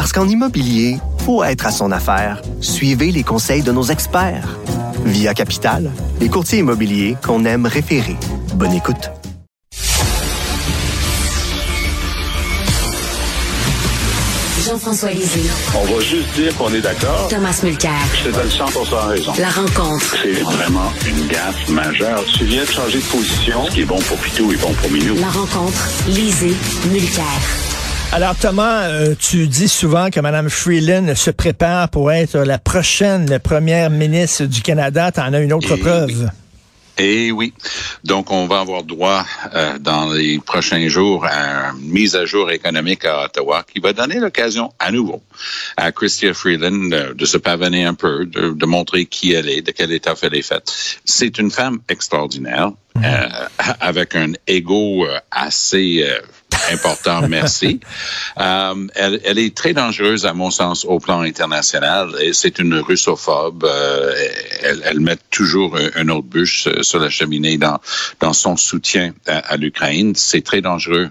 Parce qu'en immobilier, faut être à son affaire. Suivez les conseils de nos experts. Via Capital, les courtiers immobiliers qu'on aime référer. Bonne écoute. Jean-François Lisée. On va juste dire qu'on est d'accord. Thomas Mulcair. Je te donne 100 raison. La rencontre. C'est vraiment une gaffe majeure. Tu viens de changer de position. Ce qui est bon pour Pitou est bon pour Minou. La rencontre. Lisée. Mulcair. Alors Thomas, euh, tu dis souvent que Mme Freeland se prépare pour être la prochaine première ministre du Canada. Tu en as une autre preuve. Eh oui. Donc, on va avoir droit euh, dans les prochains jours à une mise à jour économique à Ottawa qui va donner l'occasion à nouveau à Christia Freeland de se pavaner un peu, de, montrer qui elle est, de quel état elle est faite. C'est une femme extraordinaire, mhm. euh, avec un ego assez important, merci. Euh, elle, elle, est très dangereuse, à mon sens, au plan international. Et c'est une russophobe. Euh, elle, elle, met toujours un, autre bûche sur la cheminée dans, dans son soutien à, l'Ukraine. C'est très dangereux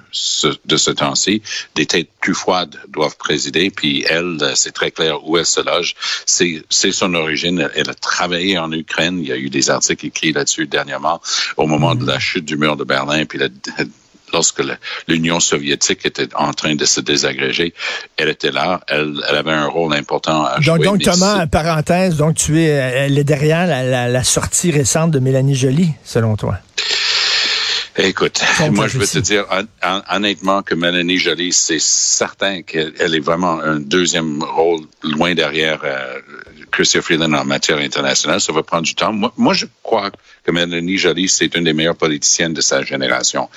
de ce temps-ci. Des têtes plus froides doivent présider. Puis elle, c'est très clair où elle se loge. C'est son origine. Elle a travaillé en Ukraine. Il y a eu des articles écrits là-dessus dernièrement au moment de la chute du mur de Berlin. Puis la, lorsque l'Union soviétique était en train de se désagréger, elle était là, elle, avait un rôle important à jouer. Donc, Thomas, parenthèse, donc tu es, elle est derrière la, sortie récente de Mélanie Joly, selon toi? Écoute, moi, je veux te dire honnêtement que Mélanie Joly, c'est certain qu'elle est vraiment un deuxième rôle loin derrière euh, Christian Freeland en matière internationale. Ça va prendre du temps. Moi, moi je crois que Mélanie Joly, c'est une des meilleures politiciennes de sa génération.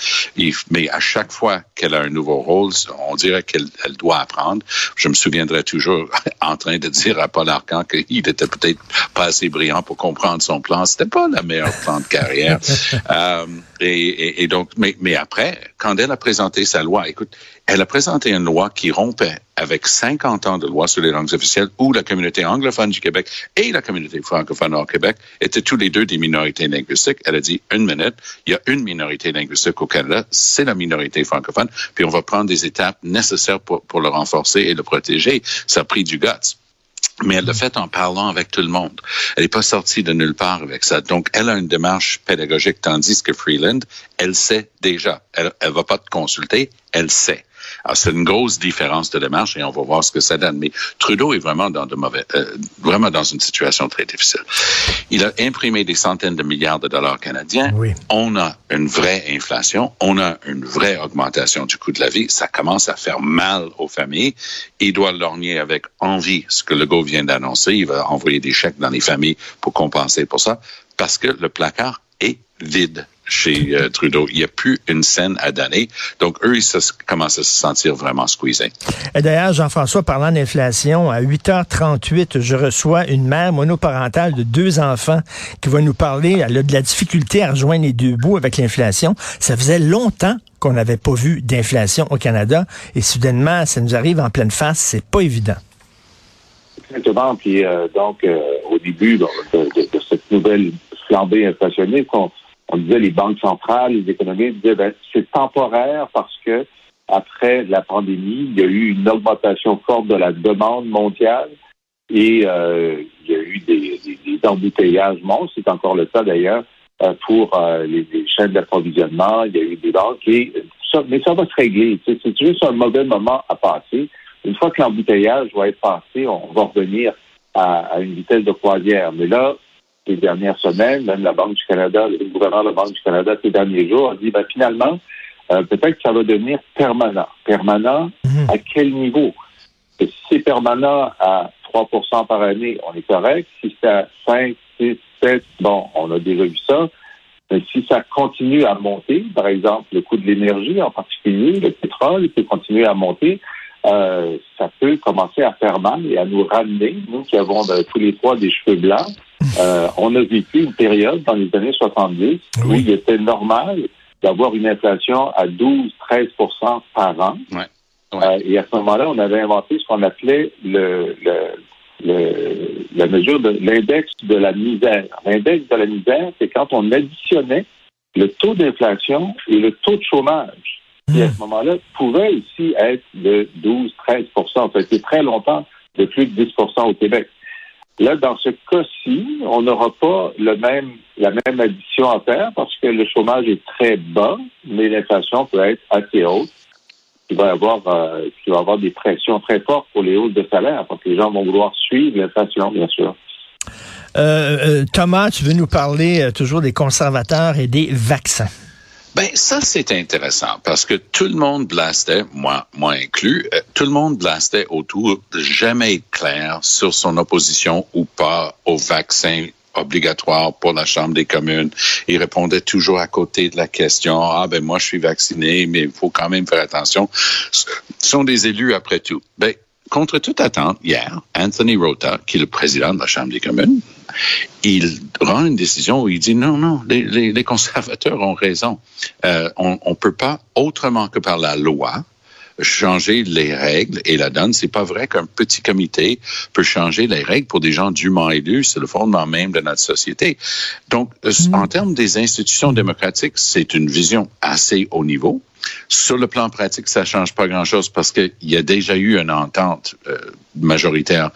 mais à chaque fois qu'elle a un nouveau rôle, on dirait qu'elle elle doit apprendre. Je me souviendrai toujours en train de dire à Paul Arcan qu'il était peut-être pas assez brillant pour comprendre son plan. C'était pas le meilleur plan de carrière. euh, et, et, donc, mais, mais après, quand elle a présenté sa loi, écoute, elle a présenté une loi qui rompait avec 50 ans de loi sur les langues officielles où la communauté anglophone du Québec et la communauté francophone au Québec étaient tous les deux des minorités linguistiques. Elle a dit une minute, il y a une minorité linguistique au Canada, c'est la minorité francophone, puis on va prendre des étapes nécessaires pour, le renforcer et le protéger. Ça a pris du guts mais elle l'a fait en parlant avec tout le monde. Elle n'est pas sortie de nulle part avec ça. Donc, elle a une démarche pédagogique, tandis que Freeland, elle sait déjà. Elle ne va pas te consulter, elle sait. Alors, c'est une grosse différence de démarche et on va voir ce que ça donne. Mais Trudeau est vraiment dans de mauvais, euh, vraiment dans une situation très difficile. Il a imprimé des centaines de milliards de dollars canadiens. Oui. On a une vraie inflation. On a une vraie augmentation du coût de la vie. Ça commence à faire mal aux familles. Il doit lorgner avec envie ce que le Legault vient d'annoncer. Il va envoyer des chèques dans les familles pour compenser pour ça parce que le placard est vide chez euh, Trudeau. Il n'y a plus une scène à donner. Donc, eux, ils commencent à se sentir vraiment squeezés. Et d'ailleurs, Jean-François, parlant d'inflation, à 8h38, je reçois une mère monoparentale de deux enfants qui va nous parler elle a de la difficulté à rejoindre les deux bouts avec l'inflation. Ça faisait longtemps qu'on n'avait pas vu d'inflation au Canada et soudainement, ça nous arrive en pleine face. C'est pas évident. Exactement. Puis euh, donc, euh, au début de, cette nouvelle flambée inflationniste, on, on disait les banques centrales, les économistes disaient ben, c'est temporaire parce que après la pandémie, il y a eu une augmentation forte de la demande mondiale et euh, il y a eu des, embouteillages monstres, c'est encore le cas d'ailleurs euh, pour euh, les, chaînes d'approvisionnement, il y a eu des banques mais ça va se régler. C'est juste un mauvais moment à passer. Une fois que l'embouteillage va être passé, on va revenir à, à une vitesse de croisière. Mais là, ces dernières semaines, même la Banque du Canada, le gouverneur de la Banque du Canada ces derniers jours a dit ben, finalement, euh, peut-être que ça va devenir permanent. Permanent mhm. à quel niveau? si c'est permanent à 3% par année, on est correct. Si c'est à 5, 6, 7, bon, on a déjà vu ça. Mais si ça continue à monter, par exemple, le coût de l'énergie en particulier, le pétrole peut continuer à monter, euh, ça peut commencer à faire mal et à nous ramener, nous qui avons tous les trois des cheveux blancs. Euh, on a vécu une période dans les années 70 où il était normal d'avoir une inflation à 12-13% par an. Ouais. Euh, et à ce moment-là, on avait inventé ce qu'on appelait le, le, la mesure de l'index de la misère. L'index de la misère, c'est quand on additionnait le taux d'inflation et le taux de chômage, qui à ce moment-là pouvait aussi être de 12-13% Ça a été très longtemps de plus de 10% au Québec. Là, dans ce cas-ci, on n'aura pas le même, la même addition à faire parce que le chômage est très bas, mais l'inflation peut être assez haute. Il va y avoir, euh, va avoir des pressions très fortes pour les hausses de salaire parce que les gens vont vouloir suivre l'inflation, bien sûr. Euh, euh, Thomas, tu veux nous parler toujours des conservateurs et des vaccins. Ben ça c'est intéressant parce que tout le monde blastait, moi moi inclus, euh, tout le monde blastait autour de jamais être clair sur son opposition ou pas au vaccin obligatoire pour la Chambre des communes. Il répondait toujours à côté de la question, ah ben moi je suis vacciné, mais il faut quand même faire attention. Ce sont des élus après tout. Ben, contre toute attente, hier, Anthony Rota, qui est le président de la Chambre des communes, il rend une décision où il dit non, non, les, conservateurs ont raison. Euh, on ne peut pas, autrement que par la loi, changer les règles et la donne. C'est pas vrai qu'un petit comité peut changer les règles pour des gens dûment élus. C'est le fondement même de notre société. Donc, mm. en termes des institutions démocratiques, c'est une vision assez haut niveau. Sur le plan pratique, ça change pas grand-chose parce qu'il y a déjà eu une entente euh, majoritaire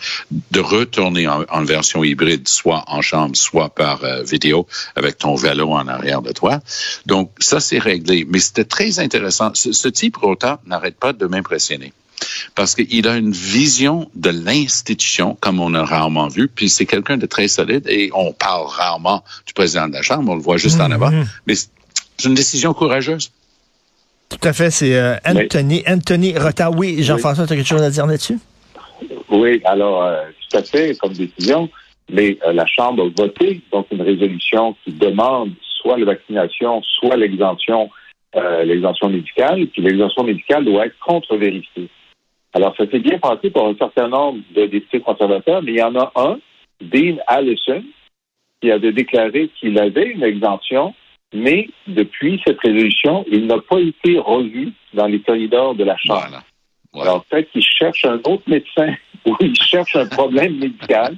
de retourner en, version hybride, soit en chambre, soit par euh, vidéo, avec ton vélo en arrière de toi. Donc, ça, c'est réglé. Mais c'était très intéressant. Ce, type Rota n'arrête pas de m'impressionner parce qu'il a une vision de l'institution comme on a rarement vu, puis c'est quelqu'un de très solide et on parle rarement du président de la Chambre, on le voit juste en avant, mm-hmm. mais c'est une décision courageuse. Tout à fait, c'est euh, Anthony, Anthony Rota. Oui, Jean-François, tu as quelque chose à dire là-dessus? Oui, alors, euh, tout à fait, comme décision, mais euh, la Chambre a voté donc une résolution qui demande soit la vaccination, soit l'exemption l'exemption médicale, puis l'exemption médicale doit être contre-vérifiée. Alors, ça s'est bien passé pour un certain nombre de députés conservateurs, mais il y en a un, Dean Allison, qui avait déclaré qu'il avait une exemption mais depuis cette résolution, il n'a pas été revu dans les corridors de la Chambre. Alors peut-être qu'il cherche un autre médecin ou il cherche un problème médical.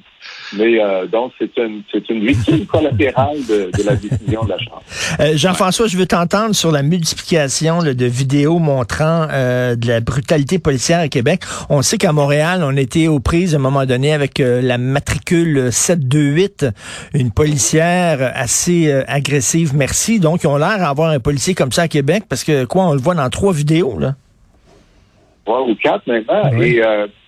Mais euh, donc, c'est une, c'est une victime collatérale de, de, la décision de la Chambre. Euh, Jean-François, je veux t'entendre sur la multiplication de vidéos montrant euh, de la brutalité policière à Québec. On sait qu'à Montréal, on était aux prises à un moment donné avec la matricule 728, une policière assez agressive, merci. Donc, ils ont l'air d'avoir un policier comme ça à Québec parce que, quoi, on le voit dans trois vidéos, là. Trois ou quatre maintenant. Et ce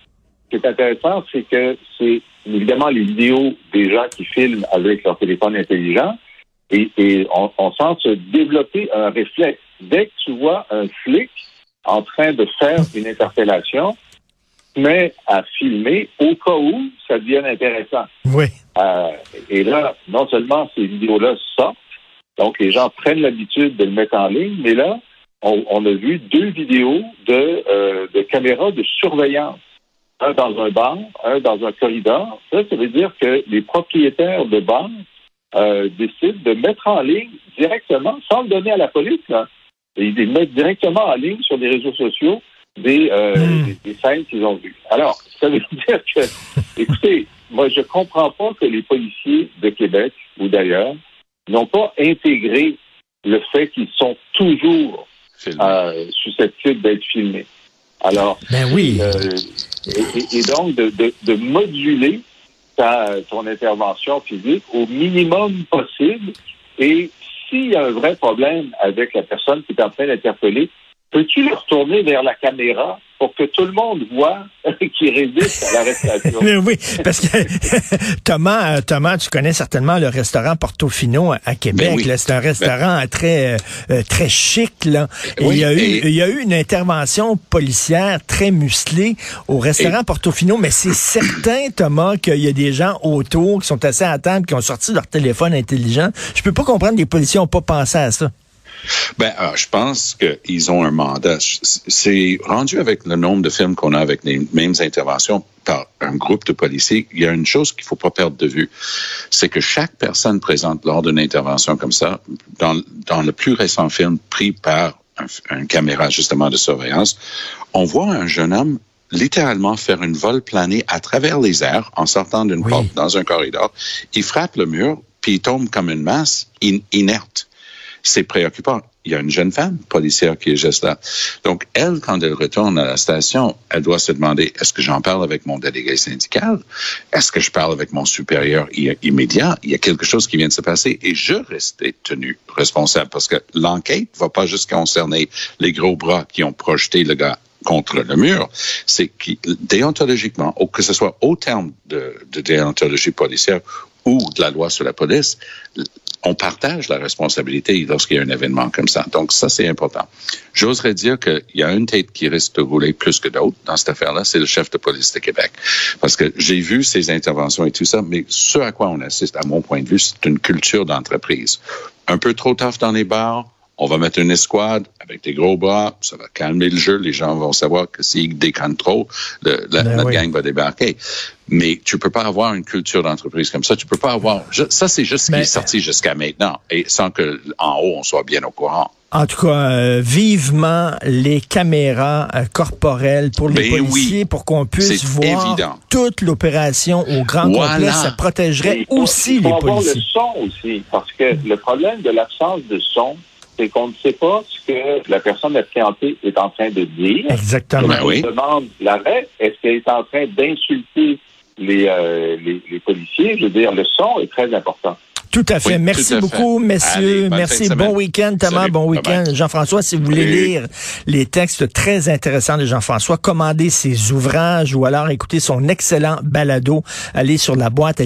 qui est intéressant, c'est que c'est évidemment les vidéos des gens qui filment avec leur téléphone intelligent et, on, on, sent se développer un réflexe. Dès que tu vois un flic en train de faire une interpellation, mais à filmer au cas où ça devienne intéressant. Oui. Euh, et là, non seulement ces vidéos-là sortent, donc les gens prennent l'habitude de le mettre en ligne, mais là, on, a vu deux vidéos de, euh, de caméras de surveillance un dans un bar, un dans un corridor. Ça, ça veut dire que les propriétaires de bars euh, décident de mettre en ligne directement, sans le donner à la police, là, et ils mettent directement en ligne sur les réseaux sociaux des, euh, hmm. des, scènes qu'ils ont vues. Alors, ça veut dire que, écoutez, moi, je comprends pas que les policiers de Québec ou d'ailleurs n'ont pas intégré le fait qu'ils sont toujours euh, susceptibles d'être filmés. Alors, ben oui. Euh, et, donc de, de, de moduler ta, ton intervention physique au minimum possible. Et s'il y a un vrai problème avec la personne qui est en train d'interpeller, peux-tu le retourner vers la caméra pour que tout le monde voit qu'il résiste à l'arrestation. oui, parce que Thomas, euh, Thomas, tu connais certainement le restaurant Portofino à, Québec. Ben c'est un restaurant ben très euh, très chic. Là. il, y a eu, il y a eu une intervention policière très musclée au restaurant Portofino, mais c'est certain, Thomas, qu'il y a des gens autour qui sont assis à table, qui ont sorti leur téléphone intelligent. Je peux pas comprendre que les policiers n'ont pas pensé à ça. Ben, alors, je pense qu'ils ont un mandat. C'est rendu avec le nombre de films qu'on a avec les mêmes interventions par un groupe de policiers. Il y a une chose qu'il faut pas perdre de vue, c'est que chaque personne présente lors d'une intervention comme ça, dans, dans le plus récent film pris par un, caméra justement de surveillance, on voit un jeune homme littéralement faire une vol planée à travers les airs en sortant d'une porte dans un corridor. Il frappe le mur, puis il tombe comme une masse inerte. C'est préoccupant. Il y a une jeune femme policière qui est juste là. Donc, elle, quand elle retourne à la station, elle doit se demander, est-ce que j'en parle avec mon délégué syndical? Est-ce que je parle avec mon supérieur immédiat? Il y a quelque chose qui vient de se passer et je restais tenu responsable parce que l'enquête va pas juste concerner les gros bras qui ont projeté le gars contre le mur, c'est que déontologiquement, que ce soit au terme de déontologie policière ou de la loi sur la police, on partage la responsabilité lorsqu'il y a un événement comme ça. Donc, ça, c'est important. J'oserais dire qu'il y a une tête qui risque de rouler plus que d'autres dans cette affaire-là, c'est le chef de police de Québec. Parce que j'ai vu ses interventions et tout ça, mais ce à quoi on assiste, à mon point de vue, c'est une culture d'entreprise. Un peu trop tough dans les bars, on va mettre une escouade avec des gros bras, ça va calmer le jeu, les gens vont savoir que s'ils décannent trop, la, ben notre gang va débarquer. Mais tu peux pas avoir une culture d'entreprise comme ça. Tu peux pas avoir. Ça, c'est juste ce qui est sorti jusqu'à maintenant, et sans que en haut on soit bien au courant. En tout cas, euh, vivement les caméras euh, corporelles pour les ben policiers pour qu'on puisse voir toute l'opération au grand complet. Ça protégerait aussi les policiers. Il faut avoir le son aussi, parce que le problème de l'absence de son, c'est qu'on ne sait pas ce que la personne appréhendée est en train de dire. Exactement. Ben on demande l'arrêt. Est-ce qu'elle est en train d'insulter euh, les, les, policiers? Je veux dire, le son est très important. Tout à fait. Merci beaucoup, messieurs. Merci. Bon week-end, Thomas. Bon week-end. Jean-François, si vous voulez lire les textes très intéressants de Jean-François, commandez ses ouvrages ou alors écoutez son excellent balado, allez sur la boîte